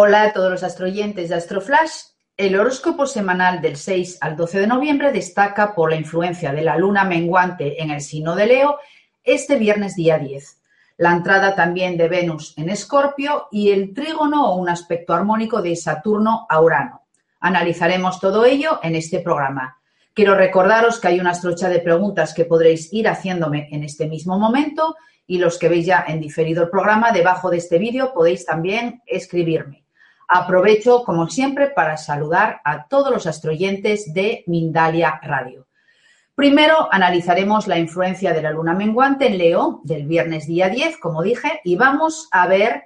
Hola a todos los astroyentes de Astroflash. El horóscopo semanal del 6 al 12 de noviembre destaca por la influencia de la luna menguante en el signo de Leo este viernes día 10. La entrada también de Venus en Escorpio y el trígono o un aspecto armónico de Saturno a Urano. Analizaremos todo ello en este programa. Quiero recordaros que hay una estrocha de preguntas que podréis ir haciéndome en este mismo momento y los que veis ya en diferido el programa, debajo de este vídeo podéis también escribirme. Aprovecho, como siempre, para saludar a todos los astroyentes de Mindalia Radio. Primero analizaremos la influencia de la luna menguante en Leo del viernes día 10, como dije, y vamos a ver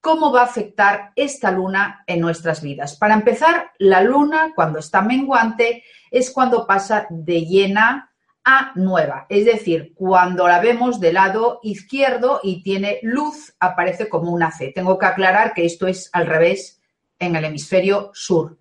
cómo va a afectar esta luna en nuestras vidas. Para empezar, la luna cuando está menguante es cuando pasa de llena a nueva, es decir, cuando la vemos del lado izquierdo y tiene luz, aparece como una C. Tengo que aclarar que esto es al revés en el hemisferio sur.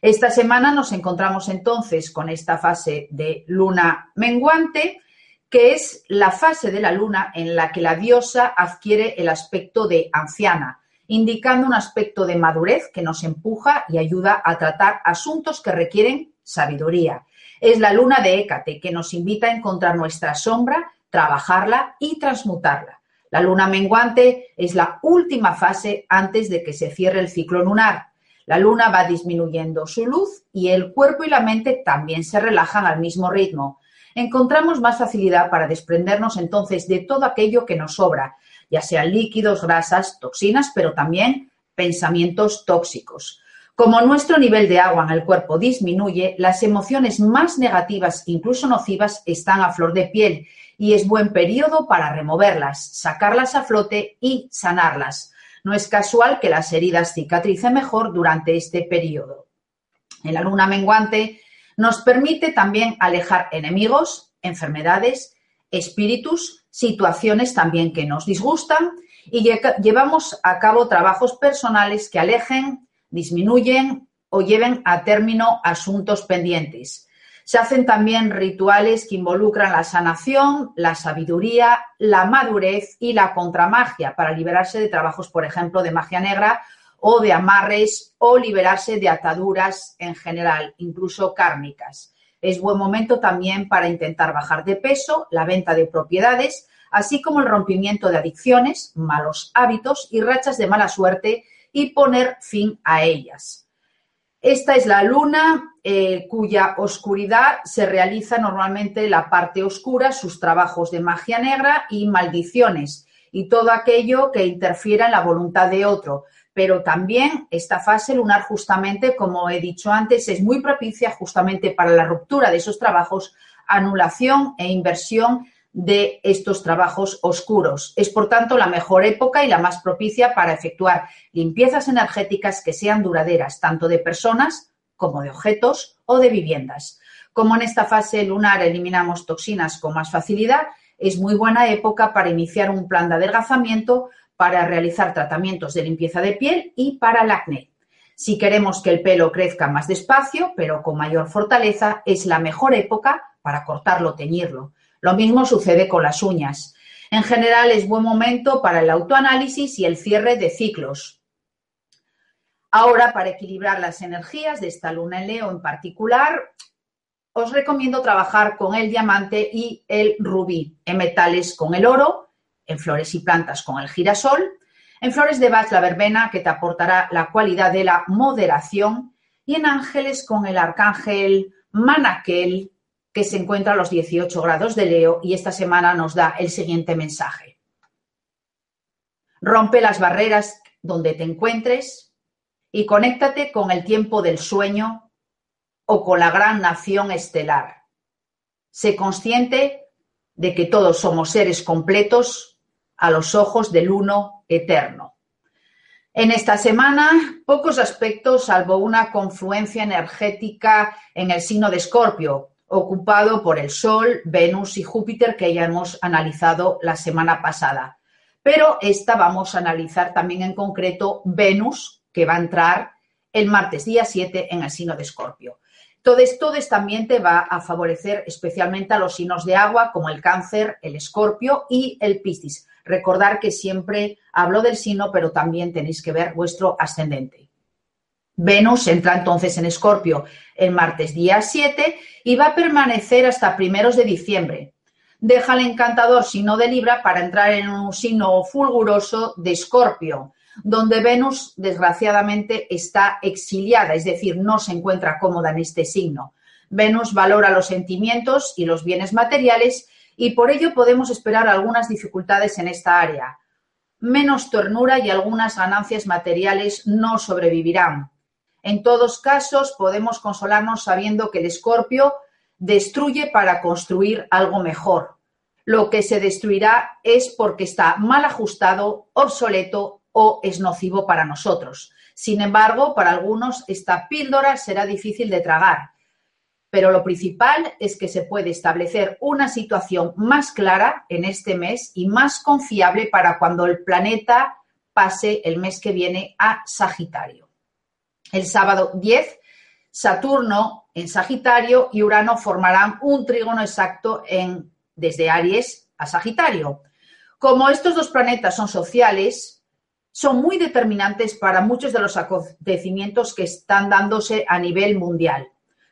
Esta semana nos encontramos entonces con esta fase de luna menguante, que es la fase de la luna en la que la diosa adquiere el aspecto de anciana, indicando un aspecto de madurez que nos empuja y ayuda a tratar asuntos que requieren sabiduría. Es la luna de Hécate que nos invita a encontrar nuestra sombra, trabajarla y transmutarla. La luna menguante es la última fase antes de que se cierre el ciclo lunar. La luna va disminuyendo su luz y el cuerpo y la mente también se relajan al mismo ritmo. Encontramos más facilidad para desprendernos entonces de todo aquello que nos sobra, ya sean líquidos, grasas, toxinas, pero también pensamientos tóxicos. Como nuestro nivel de agua en el cuerpo disminuye, las emociones más negativas, incluso nocivas, están a flor de piel y es buen periodo para removerlas, sacarlas a flote y sanarlas. No es casual que las heridas cicatricen mejor durante este periodo. En la luna menguante nos permite también alejar enemigos, enfermedades, espíritus, situaciones también que nos disgustan y llevamos a cabo trabajos personales que alejen disminuyen o lleven a término asuntos pendientes. Se hacen también rituales que involucran la sanación, la sabiduría, la madurez y la contramagia para liberarse de trabajos, por ejemplo, de magia negra o de amarres o liberarse de ataduras en general, incluso kármicas. Es buen momento también para intentar bajar de peso, la venta de propiedades, así como el rompimiento de adicciones, malos hábitos y rachas de mala suerte y poner fin a ellas. Esta es la luna eh, cuya oscuridad se realiza normalmente en la parte oscura, sus trabajos de magia negra y maldiciones y todo aquello que interfiera en la voluntad de otro. Pero también esta fase lunar justamente, como he dicho antes, es muy propicia justamente para la ruptura de esos trabajos, anulación e inversión de estos trabajos oscuros. Es, por tanto, la mejor época y la más propicia para efectuar limpiezas energéticas que sean duraderas, tanto de personas como de objetos o de viviendas. Como en esta fase lunar eliminamos toxinas con más facilidad, es muy buena época para iniciar un plan de adelgazamiento, para realizar tratamientos de limpieza de piel y para el acné. Si queremos que el pelo crezca más despacio, pero con mayor fortaleza, es la mejor época para cortarlo teñirlo. Lo mismo sucede con las uñas. En general es buen momento para el autoanálisis y el cierre de ciclos. Ahora, para equilibrar las energías de esta luna en Leo en particular, os recomiendo trabajar con el diamante y el rubí, en metales con el oro, en flores y plantas con el girasol, en flores de Bach la verbena que te aportará la cualidad de la moderación y en ángeles con el arcángel Manaquel que se encuentra a los 18 grados de Leo y esta semana nos da el siguiente mensaje. Rompe las barreras donde te encuentres y conéctate con el tiempo del sueño o con la gran nación estelar. Sé consciente de que todos somos seres completos a los ojos del uno eterno. En esta semana, pocos aspectos, salvo una confluencia energética en el signo de Escorpio, ocupado por el Sol, Venus y Júpiter que ya hemos analizado la semana pasada. Pero esta vamos a analizar también en concreto Venus, que va a entrar el martes día 7 en el signo de Escorpio. Todo esto también te va a favorecer especialmente a los signos de agua como el cáncer, el escorpio y el piscis. Recordar que siempre hablo del signo, pero también tenéis que ver vuestro ascendente. Venus entra entonces en escorpio el martes día 7 y va a permanecer hasta primeros de diciembre. Deja el encantador signo de Libra para entrar en un signo fulguroso de escorpio donde Venus, desgraciadamente, está exiliada, es decir, no se encuentra cómoda en este signo. Venus valora los sentimientos y los bienes materiales y por ello podemos esperar algunas dificultades en esta área. Menos ternura y algunas ganancias materiales no sobrevivirán. En todos casos, podemos consolarnos sabiendo que el escorpio destruye para construir algo mejor. Lo que se destruirá es porque está mal ajustado, obsoleto o es nocivo para nosotros. Sin embargo, para algunos esta píldora será difícil de tragar, pero lo principal es que se puede establecer una situación más clara en este mes y más confiable para cuando el planeta pase el mes que viene a Sagitario. El sábado 10, Saturno en Sagitario y Urano formarán un trígono exacto en, desde Aries a Sagitario. Como estos dos planetas son sociales, son muy determinantes para muchos de los acontecimientos que están dándose a nivel mundial.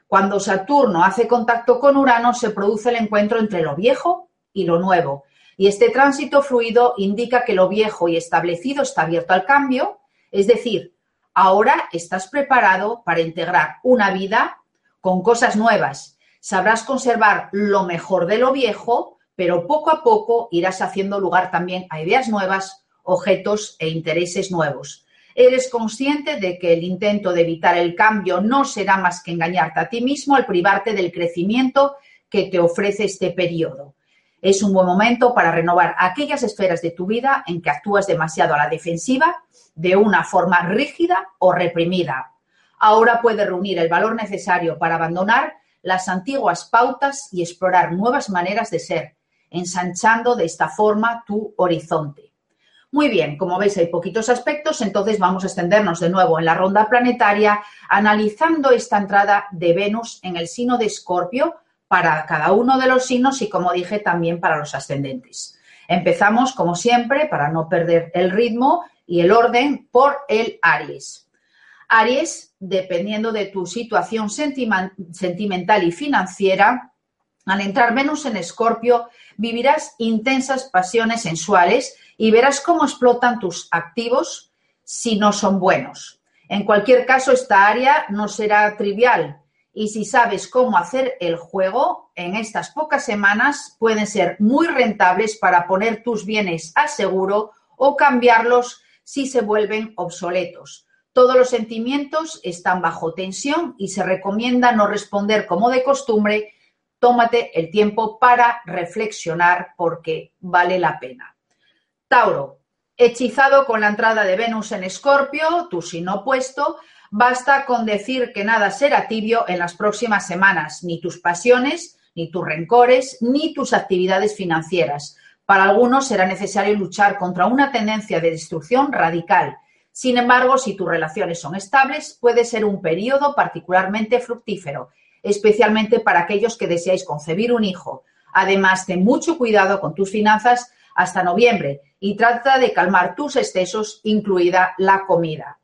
Cuando Saturno hace contacto con Urano, se produce el encuentro entre lo viejo y lo nuevo. Y este tránsito fluido indica que lo viejo y establecido está abierto al cambio, es decir, ahora estás preparado para integrar una vida con cosas nuevas. Sabrás conservar lo mejor de lo viejo, pero poco a poco irás haciendo lugar también a ideas nuevas objetos e intereses nuevos. Eres consciente de que el intento de evitar el cambio no será más que engañarte a ti mismo al privarte del crecimiento que te ofrece este periodo. Es un buen momento para renovar aquellas esferas de tu vida en que actúas demasiado a la defensiva, de una forma rígida o reprimida. Ahora puedes reunir el valor necesario para abandonar las antiguas pautas y explorar nuevas maneras de ser, ensanchando de esta forma tu horizonte. Muy bien, como veis hay poquitos aspectos, entonces vamos a extendernos de nuevo en la ronda planetaria analizando esta entrada de Venus en el signo de Escorpio para cada uno de los signos y como dije también para los ascendentes. Empezamos como siempre para no perder el ritmo y el orden por el Aries. Aries, dependiendo de tu situación sentimental y financiera, al entrar Venus en Escorpio, vivirás intensas pasiones sensuales y verás cómo explotan tus activos si no son buenos. En cualquier caso, esta área no será trivial y si sabes cómo hacer el juego, en estas pocas semanas pueden ser muy rentables para poner tus bienes a seguro o cambiarlos si se vuelven obsoletos. Todos los sentimientos están bajo tensión y se recomienda no responder como de costumbre. Tómate el tiempo para reflexionar porque vale la pena. Tauro, hechizado con la entrada de Venus en Escorpio, tu signo opuesto, basta con decir que nada será tibio en las próximas semanas, ni tus pasiones, ni tus rencores, ni tus actividades financieras. Para algunos será necesario luchar contra una tendencia de destrucción radical. Sin embargo, si tus relaciones son estables, puede ser un periodo particularmente fructífero, especialmente para aquellos que deseáis concebir un hijo. Además, ten mucho cuidado con tus finanzas hasta noviembre y trata de calmar tus excesos, incluida la comida.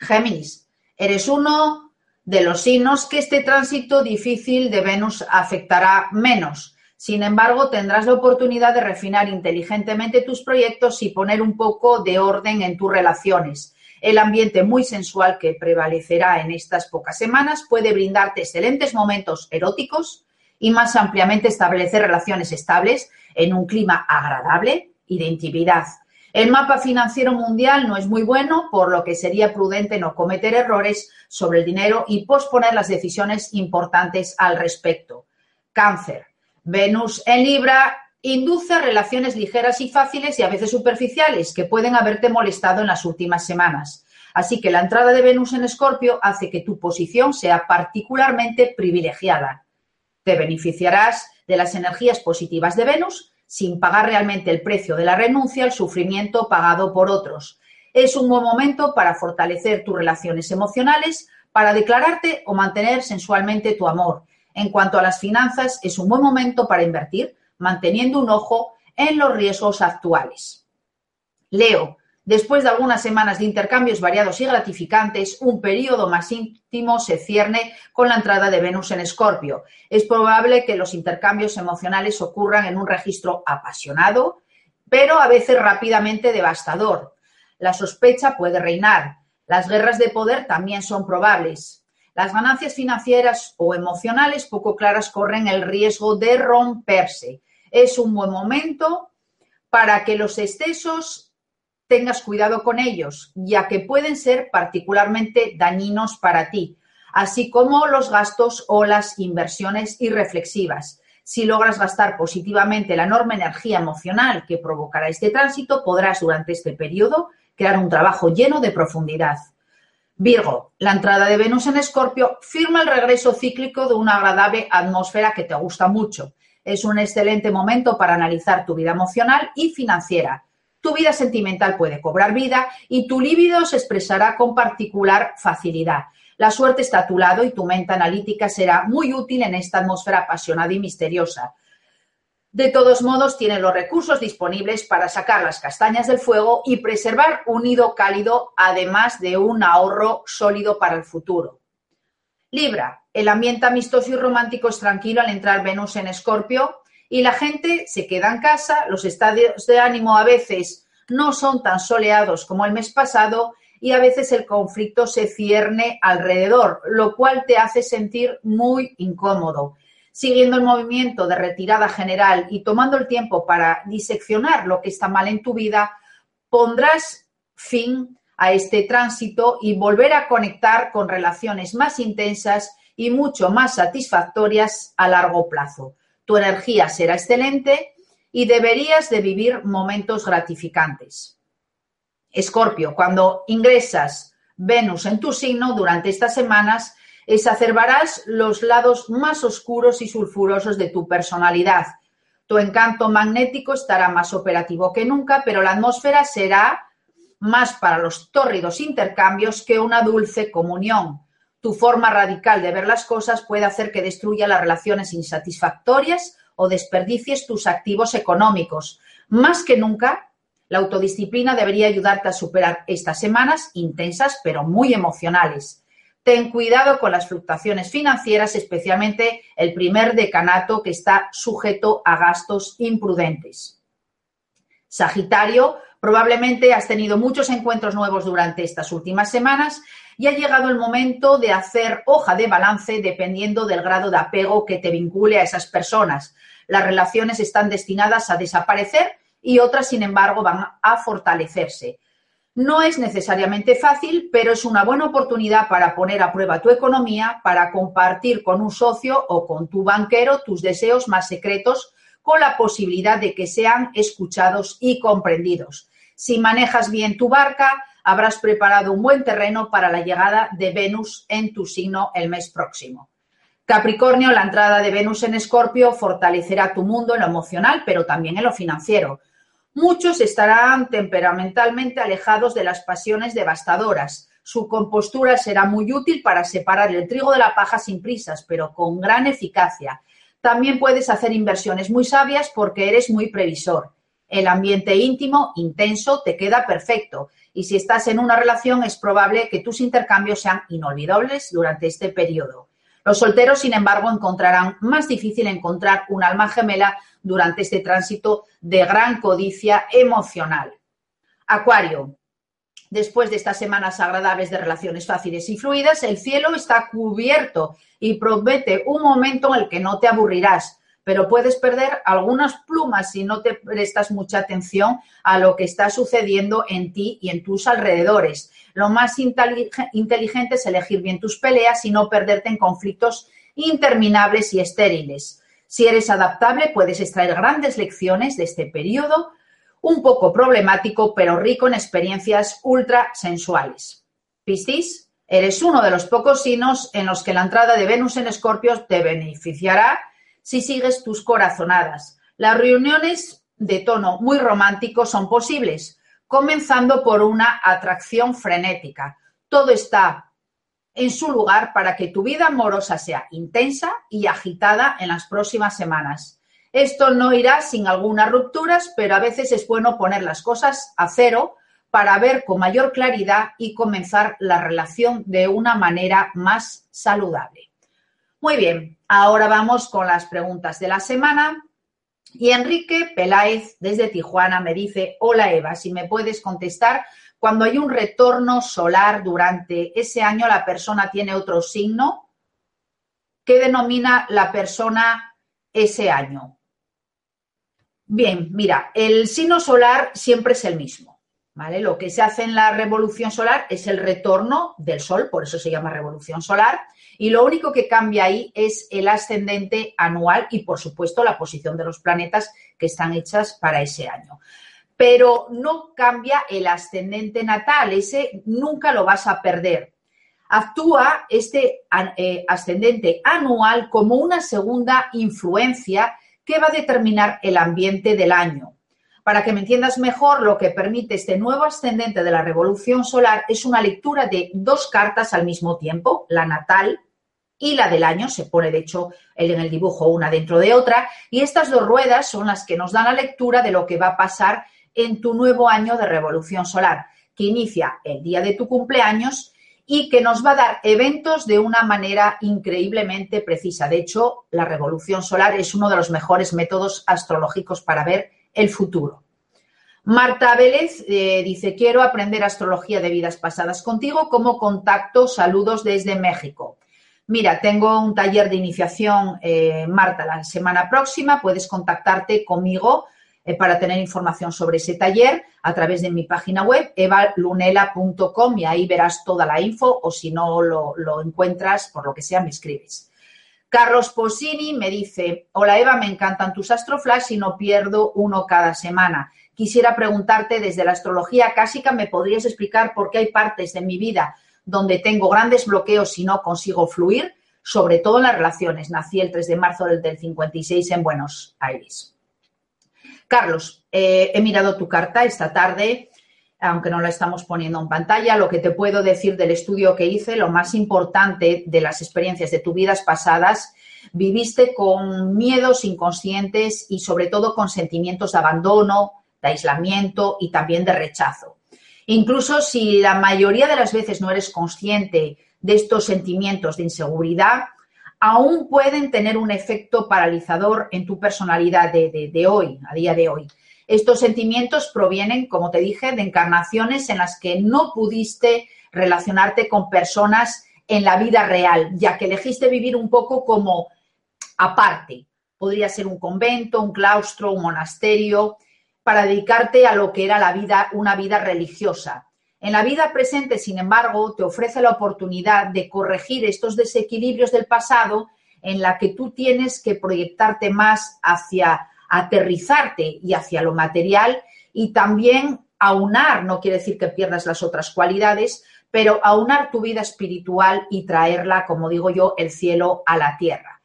Géminis, eres uno de los signos que este tránsito difícil de Venus afectará menos. Sin embargo, tendrás la oportunidad de refinar inteligentemente tus proyectos y poner un poco de orden en tus relaciones. El ambiente muy sensual que prevalecerá en estas pocas semanas puede brindarte excelentes momentos eróticos y más ampliamente establecer relaciones estables en un clima agradable y de intimidad. El mapa financiero mundial no es muy bueno, por lo que sería prudente no cometer errores sobre el dinero y posponer las decisiones importantes al respecto. Cáncer. Venus en Libra induce relaciones ligeras y fáciles y a veces superficiales que pueden haberte molestado en las últimas semanas. Así que la entrada de Venus en Escorpio hace que tu posición sea particularmente privilegiada. Te beneficiarás de las energías positivas de Venus sin pagar realmente el precio de la renuncia al sufrimiento pagado por otros. Es un buen momento para fortalecer tus relaciones emocionales, para declararte o mantener sensualmente tu amor. En cuanto a las finanzas, es un buen momento para invertir, manteniendo un ojo en los riesgos actuales. Leo, después de algunas semanas de intercambios variados y gratificantes, un periodo más íntimo se cierne con la entrada de Venus en Escorpio. Es probable que los intercambios emocionales ocurran en un registro apasionado, pero a veces rápidamente devastador. La sospecha puede reinar. Las guerras de poder también son probables. Las ganancias financieras o emocionales poco claras corren el riesgo de romperse. Es un buen momento para que los excesos tengas cuidado con ellos, ya que pueden ser particularmente dañinos para ti, así como los gastos o las inversiones irreflexivas. Si logras gastar positivamente la enorme energía emocional que provocará este tránsito, podrás durante este periodo crear un trabajo lleno de profundidad. Virgo, la entrada de Venus en Escorpio firma el regreso cíclico de una agradable atmósfera que te gusta mucho. Es un excelente momento para analizar tu vida emocional y financiera. Tu vida sentimental puede cobrar vida y tu líbido se expresará con particular facilidad. La suerte está a tu lado y tu mente analítica será muy útil en esta atmósfera apasionada y misteriosa. De todos modos, tiene los recursos disponibles para sacar las castañas del fuego y preservar un nido cálido, además de un ahorro sólido para el futuro. Libra, el ambiente amistoso y romántico es tranquilo al entrar Venus en Escorpio y la gente se queda en casa, los estadios de ánimo a veces no son tan soleados como el mes pasado y a veces el conflicto se cierne alrededor, lo cual te hace sentir muy incómodo siguiendo el movimiento de retirada general y tomando el tiempo para diseccionar lo que está mal en tu vida, pondrás fin a este tránsito y volver a conectar con relaciones más intensas y mucho más satisfactorias a largo plazo. Tu energía será excelente y deberías de vivir momentos gratificantes. Escorpio, cuando ingresas Venus en tu signo durante estas semanas, exacerbarás los lados más oscuros y sulfurosos de tu personalidad. Tu encanto magnético estará más operativo que nunca, pero la atmósfera será más para los tórridos intercambios que una dulce comunión. Tu forma radical de ver las cosas puede hacer que destruya las relaciones insatisfactorias o desperdicies tus activos económicos. Más que nunca, la autodisciplina debería ayudarte a superar estas semanas intensas pero muy emocionales. Ten cuidado con las fluctuaciones financieras, especialmente el primer decanato que está sujeto a gastos imprudentes. Sagitario, probablemente has tenido muchos encuentros nuevos durante estas últimas semanas y ha llegado el momento de hacer hoja de balance dependiendo del grado de apego que te vincule a esas personas. Las relaciones están destinadas a desaparecer y otras, sin embargo, van a fortalecerse. No es necesariamente fácil, pero es una buena oportunidad para poner a prueba tu economía, para compartir con un socio o con tu banquero tus deseos más secretos con la posibilidad de que sean escuchados y comprendidos. Si manejas bien tu barca, habrás preparado un buen terreno para la llegada de Venus en tu signo el mes próximo. Capricornio, la entrada de Venus en Escorpio fortalecerá tu mundo en lo emocional, pero también en lo financiero. Muchos estarán temperamentalmente alejados de las pasiones devastadoras. Su compostura será muy útil para separar el trigo de la paja sin prisas, pero con gran eficacia. También puedes hacer inversiones muy sabias porque eres muy previsor. El ambiente íntimo, intenso, te queda perfecto. Y si estás en una relación, es probable que tus intercambios sean inolvidables durante este periodo. Los solteros, sin embargo, encontrarán más difícil encontrar un alma gemela durante este tránsito de gran codicia emocional. Acuario. Después de estas semanas agradables de relaciones fáciles y fluidas, el cielo está cubierto y promete un momento en el que no te aburrirás, pero puedes perder algunas plumas si no te prestas mucha atención a lo que está sucediendo en ti y en tus alrededores. Lo más inteligente es elegir bien tus peleas y no perderte en conflictos interminables y estériles. Si eres adaptable, puedes extraer grandes lecciones de este periodo, un poco problemático, pero rico en experiencias ultra sensuales. Piscis, eres uno de los pocos signos en los que la entrada de Venus en Escorpio te beneficiará si sigues tus corazonadas. Las reuniones de tono muy romántico son posibles, comenzando por una atracción frenética. Todo está en su lugar para que tu vida amorosa sea intensa y agitada en las próximas semanas. Esto no irá sin algunas rupturas, pero a veces es bueno poner las cosas a cero para ver con mayor claridad y comenzar la relación de una manera más saludable. Muy bien, ahora vamos con las preguntas de la semana. Y Enrique Peláez desde Tijuana me dice, hola Eva, si me puedes contestar, cuando hay un retorno solar durante ese año, la persona tiene otro signo. ¿Qué denomina la persona ese año? Bien, mira, el signo solar siempre es el mismo. Lo que se hace en la revolución solar es el retorno del Sol, por eso se llama revolución solar, y lo único que cambia ahí es el ascendente anual y, por supuesto, la posición de los planetas que están hechas para ese año. Pero no cambia el ascendente natal, ese nunca lo vas a perder. Actúa este eh, ascendente anual como una segunda influencia que va a determinar el ambiente del año. Para que me entiendas mejor, lo que permite este nuevo ascendente de la revolución solar es una lectura de dos cartas al mismo tiempo, la natal y la del año, se pone de hecho en el dibujo una dentro de otra, y estas dos ruedas son las que nos dan la lectura de lo que va a pasar en tu nuevo año de revolución solar, que inicia el día de tu cumpleaños y que nos va a dar eventos de una manera increíblemente precisa. De hecho, la revolución solar es uno de los mejores métodos astrológicos para ver el futuro. Marta Vélez eh, dice, quiero aprender astrología de vidas pasadas contigo. como contacto? Saludos desde México. Mira, tengo un taller de iniciación, eh, Marta, la semana próxima. Puedes contactarte conmigo eh, para tener información sobre ese taller a través de mi página web, evalunela.com, y ahí verás toda la info, o si no lo, lo encuentras, por lo que sea, me escribes. Carlos Posini me dice, hola Eva, me encantan tus astroflash y no pierdo uno cada semana. Quisiera preguntarte desde la astrología clásica, ¿me podrías explicar por qué hay partes de mi vida donde tengo grandes bloqueos y no consigo fluir? Sobre todo en las relaciones. Nací el 3 de marzo del 56 en Buenos Aires. Carlos, eh, he mirado tu carta esta tarde aunque no la estamos poniendo en pantalla, lo que te puedo decir del estudio que hice, lo más importante de las experiencias de tus vidas pasadas, viviste con miedos inconscientes y sobre todo con sentimientos de abandono, de aislamiento y también de rechazo. Incluso si la mayoría de las veces no eres consciente de estos sentimientos de inseguridad, aún pueden tener un efecto paralizador en tu personalidad de, de hoy, a día de hoy. Estos sentimientos provienen, como te dije, de encarnaciones en las que no pudiste relacionarte con personas en la vida real, ya que elegiste vivir un poco como aparte. Podría ser un convento, un claustro, un monasterio, para dedicarte a lo que era la vida, una vida religiosa. En la vida presente, sin embargo, te ofrece la oportunidad de corregir estos desequilibrios del pasado en la que tú tienes que proyectarte más hacia aterrizarte y hacia lo material y también aunar, no quiere decir que pierdas las otras cualidades, pero aunar tu vida espiritual y traerla, como digo yo, el cielo a la tierra.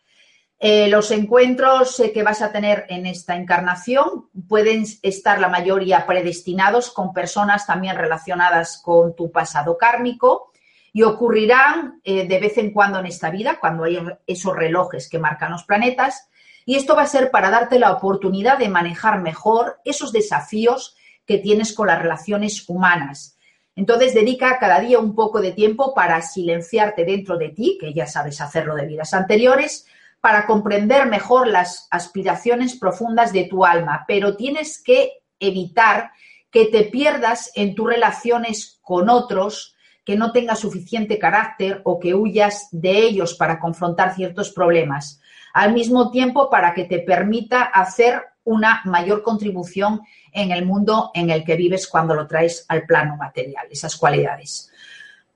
Eh, los encuentros eh, que vas a tener en esta encarnación pueden estar la mayoría predestinados con personas también relacionadas con tu pasado kármico y ocurrirán eh, de vez en cuando en esta vida, cuando hay esos relojes que marcan los planetas, y esto va a ser para darte la oportunidad de manejar mejor esos desafíos que tienes con las relaciones humanas. Entonces, dedica cada día un poco de tiempo para silenciarte dentro de ti, que ya sabes hacerlo de vidas anteriores, para comprender mejor las aspiraciones profundas de tu alma, pero tienes que evitar que te pierdas en tus relaciones con otros, que no tengas suficiente carácter o que huyas de ellos para confrontar ciertos problemas al mismo tiempo para que te permita hacer una mayor contribución en el mundo en el que vives cuando lo traes al plano material, esas cualidades.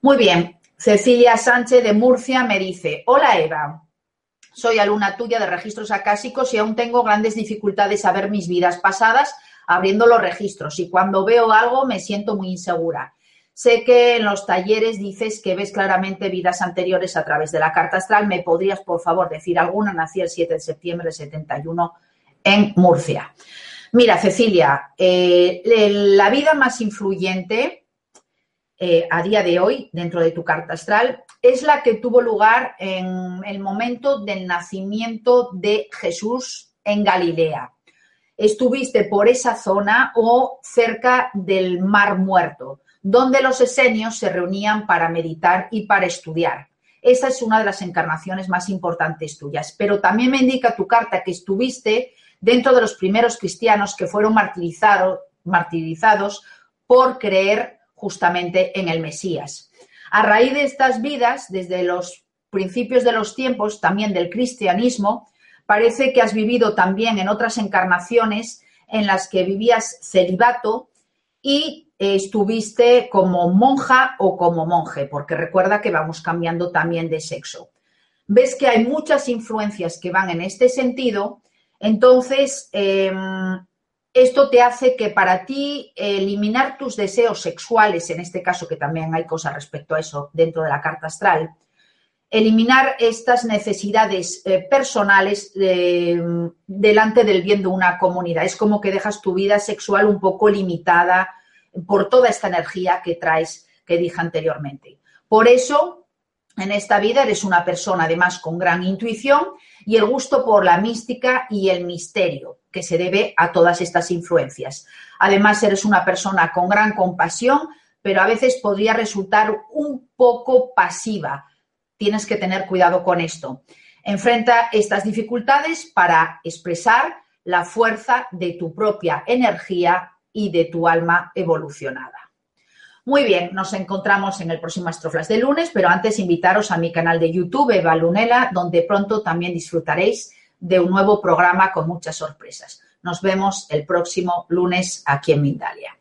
Muy bien, Cecilia Sánchez de Murcia me dice, hola Eva, soy alumna tuya de registros acásicos y aún tengo grandes dificultades a ver mis vidas pasadas abriendo los registros y cuando veo algo me siento muy insegura. Sé que en los talleres dices que ves claramente vidas anteriores a través de la carta astral. ¿Me podrías, por favor, decir alguna? Nací el 7 de septiembre del 71 en Murcia. Mira, Cecilia, eh, la vida más influyente eh, a día de hoy dentro de tu carta astral es la que tuvo lugar en el momento del nacimiento de Jesús en Galilea. Estuviste por esa zona o cerca del Mar Muerto, donde los esenios se reunían para meditar y para estudiar. Esa es una de las encarnaciones más importantes tuyas. Pero también me indica tu carta que estuviste dentro de los primeros cristianos que fueron martirizados por creer justamente en el Mesías. A raíz de estas vidas, desde los principios de los tiempos, también del cristianismo, parece que has vivido también en otras encarnaciones en las que vivías celibato y estuviste como monja o como monje, porque recuerda que vamos cambiando también de sexo. Ves que hay muchas influencias que van en este sentido, entonces em, esto te hace que para ti eliminar tus deseos sexuales, en este caso que también hay cosas respecto a eso dentro de la carta astral, eliminar estas necesidades eh, personales em, delante del bien de una comunidad. Es como que dejas tu vida sexual un poco limitada por toda esta energía que traes, que dije anteriormente. Por eso, en esta vida eres una persona además con gran intuición y el gusto por la mística y el misterio, que se debe a todas estas influencias. Además, eres una persona con gran compasión, pero a veces podría resultar un poco pasiva. Tienes que tener cuidado con esto. Enfrenta estas dificultades para expresar la fuerza de tu propia energía y de tu alma evolucionada. Muy bien, nos encontramos en el próximo Astroflash de lunes, pero antes invitaros a mi canal de YouTube, Eva Lunela, donde pronto también disfrutaréis de un nuevo programa con muchas sorpresas. Nos vemos el próximo lunes aquí en Mindar.